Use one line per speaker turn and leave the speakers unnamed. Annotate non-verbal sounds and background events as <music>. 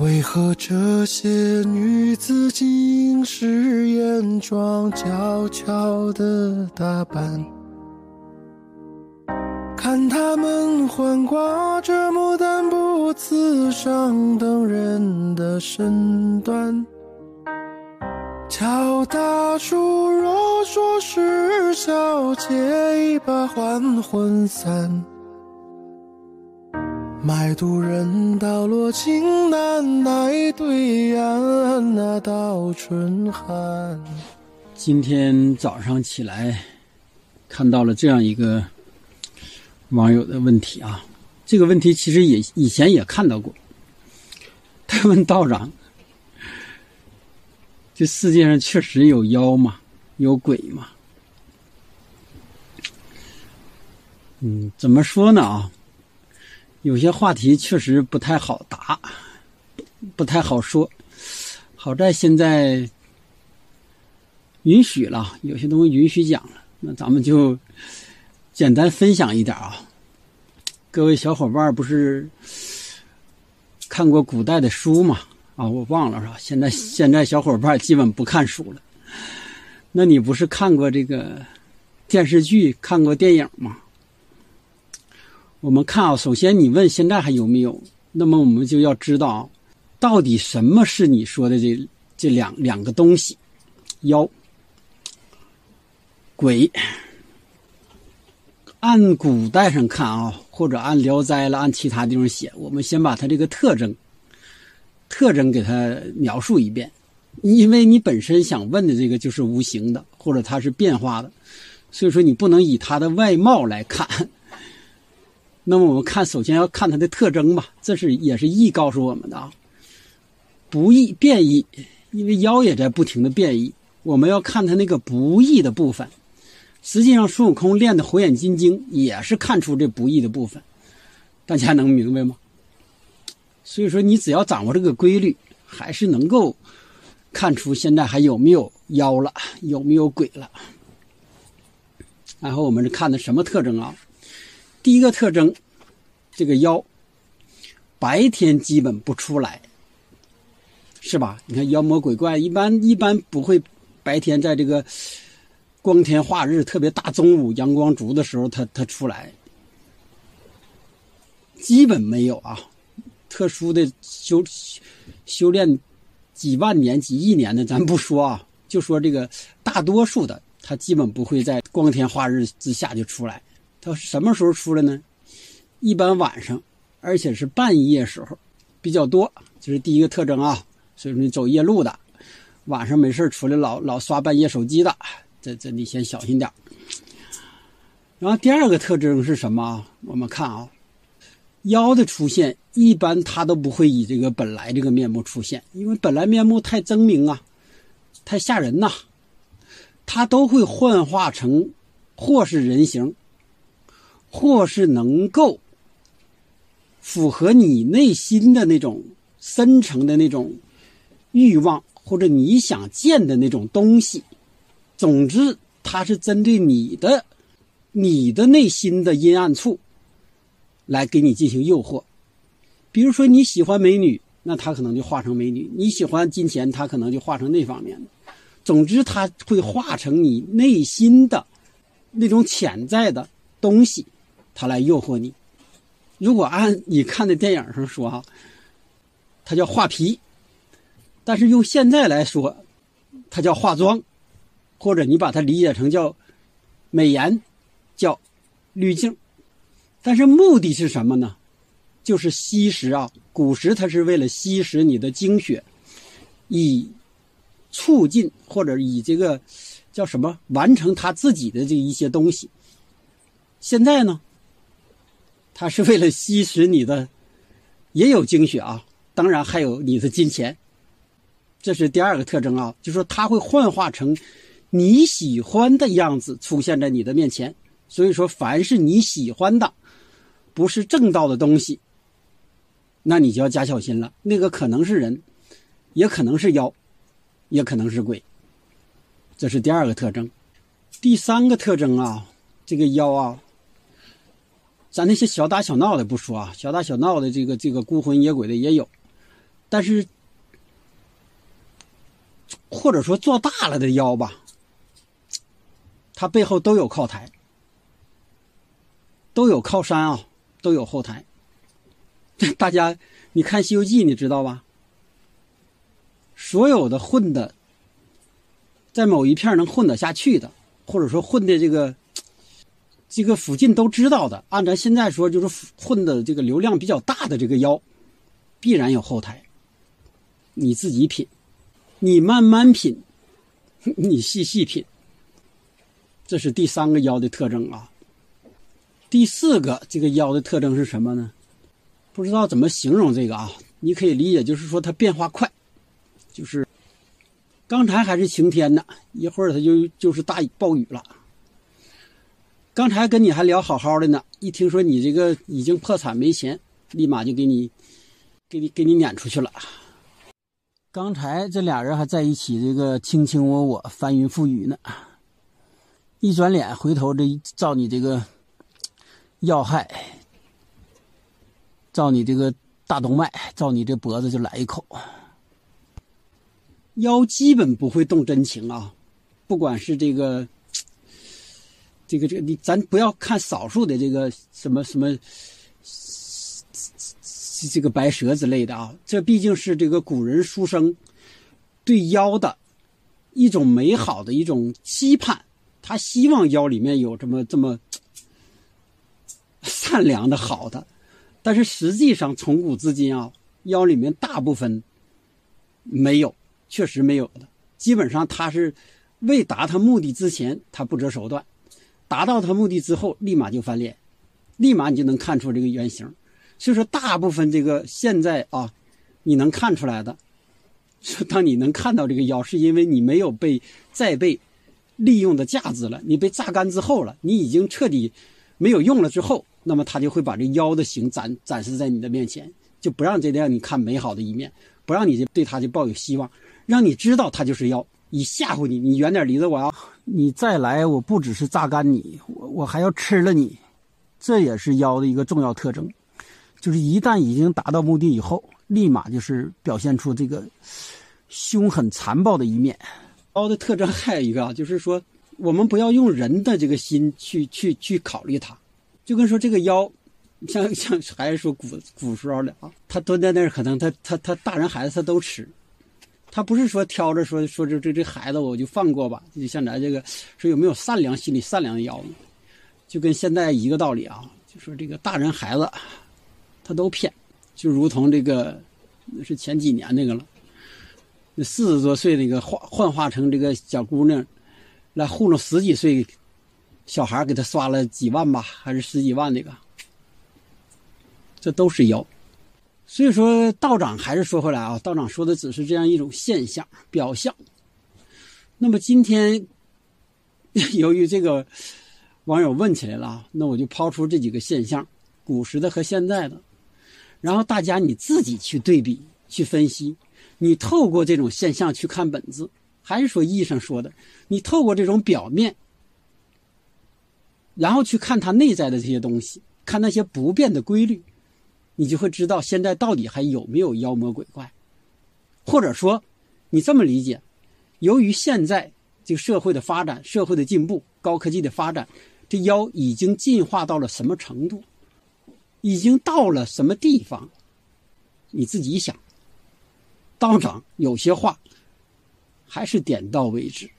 为何这些女子竟是艳妆娇俏的打扮？看她们环挂着牡丹不刺上等人的身段。乔大叔若说是小姐，一把还魂散。卖渡人道落情难奈，对岸那道春寒。
今天早上起来，看到了这样一个网友的问题啊，这个问题其实也以前也看到过。<laughs> 他问道长：“这世界上确实有妖吗？有鬼吗？”嗯，怎么说呢啊？有些话题确实不太好答，不太好说。好在现在允许了，有些东西允许讲了，那咱们就简单分享一点啊。各位小伙伴不是看过古代的书吗？啊，我忘了是吧？现在现在小伙伴基本不看书了。那你不是看过这个电视剧、看过电影吗？我们看啊，首先你问现在还有没有？那么我们就要知道，到底什么是你说的这这两两个东西？妖、鬼。按古代上看啊，或者按《聊斋》了，按其他地方写，我们先把它这个特征、特征给它描述一遍，因为你本身想问的这个就是无形的，或者它是变化的，所以说你不能以它的外貌来看。那么我们看，首先要看它的特征吧，这是也是易告诉我们的啊。不易变异，因为妖也在不停的变异，我们要看它那个不易的部分。实际上，孙悟空练的火眼金睛也是看出这不易的部分，大家能明白吗？所以说，你只要掌握这个规律，还是能够看出现在还有没有妖了，有没有鬼了。然后我们看的什么特征啊？第一个特征，这个妖白天基本不出来，是吧？你看妖魔鬼怪一般一般不会白天在这个光天化日、特别大中午阳光足的时候，他他出来，基本没有啊。特殊的修修炼几万年、几亿年的，咱不说啊，就说这个大多数的，他基本不会在光天化日之下就出来。他什么时候出来呢？一般晚上，而且是半夜时候比较多，这是第一个特征啊。所以说你走夜路的，晚上没事出来老老刷半夜手机的，这这你先小心点。然后第二个特征是什么？我们看啊，妖的出现一般他都不会以这个本来这个面目出现，因为本来面目太狰狞啊，太吓人呐，他都会幻化成或是人形。或是能够符合你内心的那种深层的那种欲望，或者你想见的那种东西。总之，它是针对你的、你的内心的阴暗处来给你进行诱惑。比如说，你喜欢美女，那他可能就化成美女；你喜欢金钱，他可能就化成那方面的。总之，他会化成你内心的那种潜在的东西。他来诱惑你。如果按你看的电影上说哈，他叫画皮，但是用现在来说，他叫化妆，或者你把它理解成叫美颜，叫滤镜。但是目的是什么呢？就是吸食啊，古时它是为了吸食你的精血，以促进或者以这个叫什么完成他自己的这一些东西。现在呢？它是为了吸食你的，也有精血啊，当然还有你的金钱。这是第二个特征啊，就说它会幻化成你喜欢的样子出现在你的面前。所以说，凡是你喜欢的，不是正道的东西，那你就要加小心了。那个可能是人，也可能是妖，也可能是鬼。这是第二个特征。第三个特征啊，这个妖啊。咱那些小打小闹的不说啊，小打小闹的这个这个孤魂野鬼的也有，但是或者说做大了的妖吧，他背后都有靠台，都有靠山啊，都有后台。<laughs> 大家你看《西游记》，你知道吧？所有的混的，在某一片能混得下去的，或者说混的这个。这个附近都知道的，按咱现在说，就是混的这个流量比较大的这个妖，必然有后台。你自己品，你慢慢品，<laughs> 你细细品。这是第三个腰的特征啊。第四个这个腰的特征是什么呢？不知道怎么形容这个啊？你可以理解就是说它变化快，就是刚才还是晴天呢，一会儿它就就是大暴雨了。刚才跟你还聊好好的呢，一听说你这个已经破产没钱，立马就给你，给你给你撵出去了。刚才这俩人还在一起，这个卿卿我我、翻云覆雨呢，一转脸回头这照你这个要害，照你这个大动脉，照你这脖子就来一口。腰基本不会动真情啊，不管是这个。这个这个，你咱不要看少数的这个什么什么，这个白蛇之类的啊，这毕竟是这个古人书生对妖的一种美好的一种期盼，他希望妖里面有这么这么 <coughs> 善良的好的，但是实际上从古至今啊，妖里面大部分没有，确实没有的，基本上他是未达他目的之前，他不择手段。达到他目的之后，立马就翻脸，立马你就能看出这个原型。所以说，大部分这个现在啊，你能看出来的，当你能看到这个妖，是因为你没有被再被利用的价值了，你被榨干之后了，你已经彻底没有用了之后，那么他就会把这妖的形展展示在你的面前，就不让这让你看美好的一面，不让你对他就抱有希望，让你知道他就是妖。以吓唬你，你远点离着我啊！你再来，我不只是榨干你，我我还要吃了你。这也是妖的一个重要特征，就是一旦已经达到目的以后，立马就是表现出这个凶狠残暴的一面。妖的特征还有一个啊，就是说我们不要用人的这个心去去去考虑它，就跟说这个妖，像像还是说古古时候的啊，他蹲在那儿，可能他他他大人孩子他都吃。他不是说挑着说说这这这孩子我就放过吧，就像咱这个说有没有善良心里善良的妖呢？就跟现在一个道理啊，就说这个大人孩子他都骗，就如同这个那是前几年那个了，那四十多岁那个幻幻化成这个小姑娘来糊弄十几岁小孩，给他刷了几万吧，还是十几万那个，这都是妖。所以说，道长还是说回来啊，道长说的只是这样一种现象表象。那么今天，由于这个网友问起来了啊，那我就抛出这几个现象，古时的和现在的，然后大家你自己去对比、去分析。你透过这种现象去看本质，还是说意义上说的，你透过这种表面，然后去看它内在的这些东西，看那些不变的规律。你就会知道现在到底还有没有妖魔鬼怪，或者说，你这么理解：由于现在这个社会的发展、社会的进步、高科技的发展，这妖已经进化到了什么程度？已经到了什么地方？你自己想。道长有些话还是点到为止。